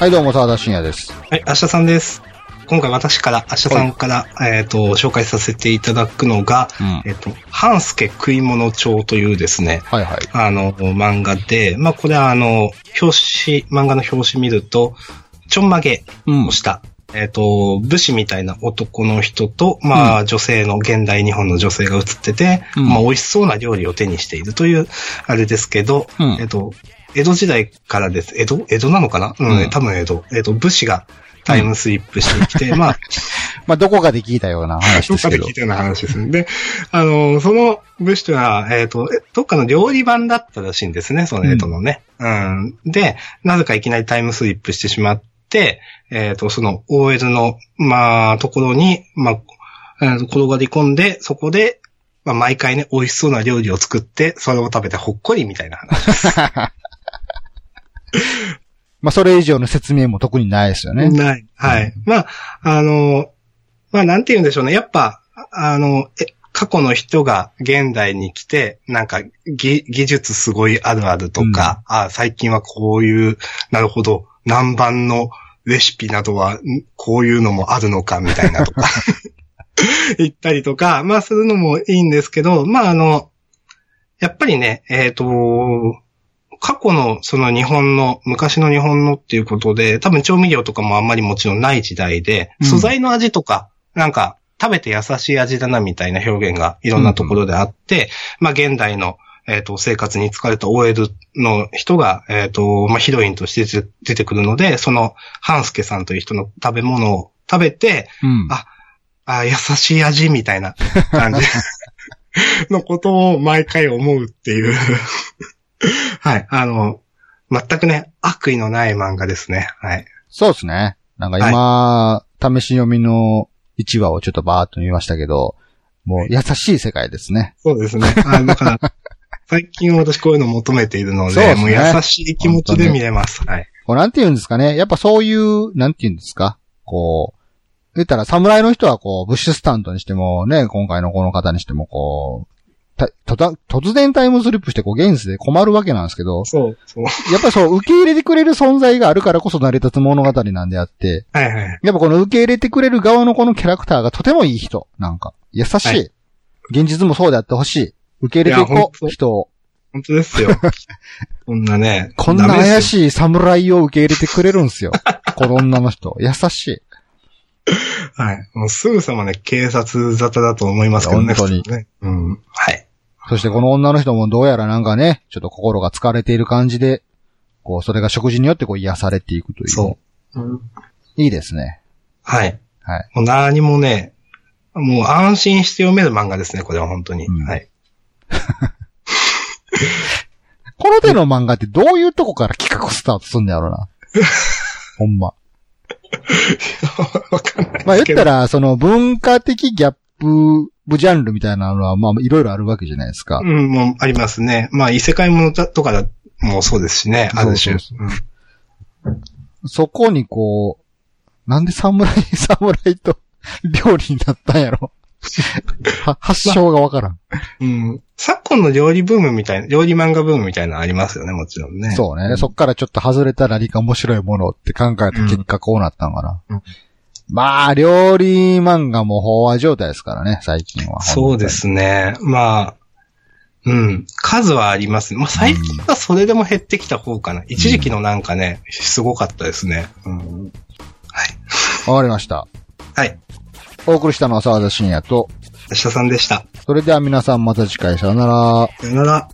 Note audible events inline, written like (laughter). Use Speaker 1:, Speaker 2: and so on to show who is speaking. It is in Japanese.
Speaker 1: はい、どうも、沢田信也です。
Speaker 2: はい、明日さんです。今回私から、明日さんから、えっ、と、紹介させていただくのが、
Speaker 1: うん
Speaker 2: えっ、と、半助食い物帳というですね、
Speaker 1: はいはい。
Speaker 2: あの、漫画で、まあ、これはあの、表紙、漫画の表紙見ると、ちょんまげ
Speaker 1: うん
Speaker 2: をした、えっ、と、武士みたいな男の人と、まあ、女性の、現代日本の女性が写ってて、
Speaker 1: うん
Speaker 2: まあ、美味しそうな料理を手にしているという、あれですけど、
Speaker 1: うん
Speaker 2: えっ、と、江戸時代からです。江戸？江戸なのかな？うん、
Speaker 1: うん
Speaker 2: 多分江戸。えっ、と、武士がタイムスリップしてきて、まあ、(laughs)
Speaker 1: まあ、どこかで聞いたような話ですけど。
Speaker 2: かで聞いたような話ですね。で、あの、その武士というのは、えっ、と、えどっかの料理版だったらしいんですね、その江戸のね。うん。で、なぜかいきなりタイムスリップしてしまって、えっ、と、その OL の、まあ、ところに、まあ、えー転がり込んで、そこで、まあ、毎回ね、美味しそうな料理を作って、それを食べてほっこりみたいな話。(laughs)
Speaker 1: まあ、それ以上の説明も特にないですよね。
Speaker 2: ない。はい。まあ、あの、まあ、なんて言うんでしょうね。やっぱ、あの、え、過去の人が現代に来て、なんか、技技術すごいあるあるとか、あ最近はこういう、なるほど、南蛮のレシピなどは、んこういうのもあるのか、みたいなとか、(laughs) 言ったりとか、まあ、するのもいいんですけど、まあ、あの、やっぱりね、えっ、と、過去のその日本の、昔の日本のっていうことで、多分調味料とかもあんまりもちろんない時代で、
Speaker 1: うん。
Speaker 2: 素材の味とか、なんか食べて優しい味だなみたいな表現がいろんなところであって、まあ現代の、えっ、と、生活に疲れた OL の人が、えっ、と、まあヒロインとして出て出てくるので、その、半助さんという人の食べ物を食べて、
Speaker 1: うん。
Speaker 2: ああ、優しい味みたいな感じ (laughs) のことを毎回思うっていう。(laughs) はい。あの、全くね、悪意のない漫画ですね。はい。
Speaker 1: そうですね。なんか今、試し読みの1話をちょっとバーっと見ましたけど、もう優しい世界ですね。
Speaker 2: そうですね。あだから、(laughs) 最近私こういうのを求めているので、
Speaker 1: そうですね
Speaker 2: もう優しい気持ちで見れます。はい。
Speaker 1: こうなんて言うんですかね。やっぱそういう、なんて言うんですか？こう、言ったら侍の人はこう、ブッシュスタントにしてもね、今回のこの方にしてもこう、たとた突然タイムスリップしてこう、現実で困るわけなんですけど、
Speaker 2: そう、そう。
Speaker 1: やっぱりそう、受け入れてくれる存在があるからこそ成り立つ物語なんであって、
Speaker 2: はいはい。
Speaker 1: やっぱこの受け入れてくれる側のこのキャラクターがとてもいい人。なんか、優しい。
Speaker 2: はい
Speaker 1: 現実もそうであってほしい。受け入れていこう、人を。
Speaker 2: 本当ですよ。(laughs) こんなね。
Speaker 1: こんな怪
Speaker 2: い。
Speaker 1: しい侍を受け入れてくれるんですよ。(laughs) この女の人。優しい。
Speaker 2: はい。もうすぐさまね、警察沙汰だと思いますけどね。
Speaker 1: 本当に
Speaker 2: ね。うん。はい。
Speaker 1: そしてこの女の人もどうやらなんかね、ちょっと心が疲れている感じで、こう、それが食事によってこう癒されていくという。
Speaker 2: そう。うん
Speaker 1: いいですね。
Speaker 2: はい。
Speaker 1: はい。
Speaker 2: もう何もね、もう安心して読める漫画ですね、これは本当に。
Speaker 1: うん
Speaker 2: はい。
Speaker 1: この手の漫画ってどういうとこから企画スタートすんだろうな。ほんま。
Speaker 2: わかんない。
Speaker 1: まあ言ったら、その文化的ギャップ、部ジャンルみたいなのは、まあいろいろあるわけじゃないですか。
Speaker 2: うん、もうありますね。まあ異世界ものとかだもそうですしね、ある種。
Speaker 1: そこにこう、なんで侍、(laughs) 侍と料理になったんやろ。(laughs) は発祥がわからん。
Speaker 2: うん。うん昨今の料理ブームみたいな、料理漫画ブームみたいなのありますよね、もちろんね。
Speaker 1: そうね。そっからちょっと外れた何か面白いものって考えた結果こうなったんかな。
Speaker 2: うん
Speaker 1: まあ、料理漫画も飽和状態ですからね、最近は。
Speaker 2: そうで。すね。まあ、うん。数はあります。まあ最近はそれでも減ってきた方かな。一時期のなんかね、すごかったですね。うん。はい。
Speaker 1: わかりました。
Speaker 2: はい。
Speaker 1: お送りしたのは沢田信也と、
Speaker 2: 明日さんでした。
Speaker 1: それでは皆さんまた次回さよなら。
Speaker 2: さよなら。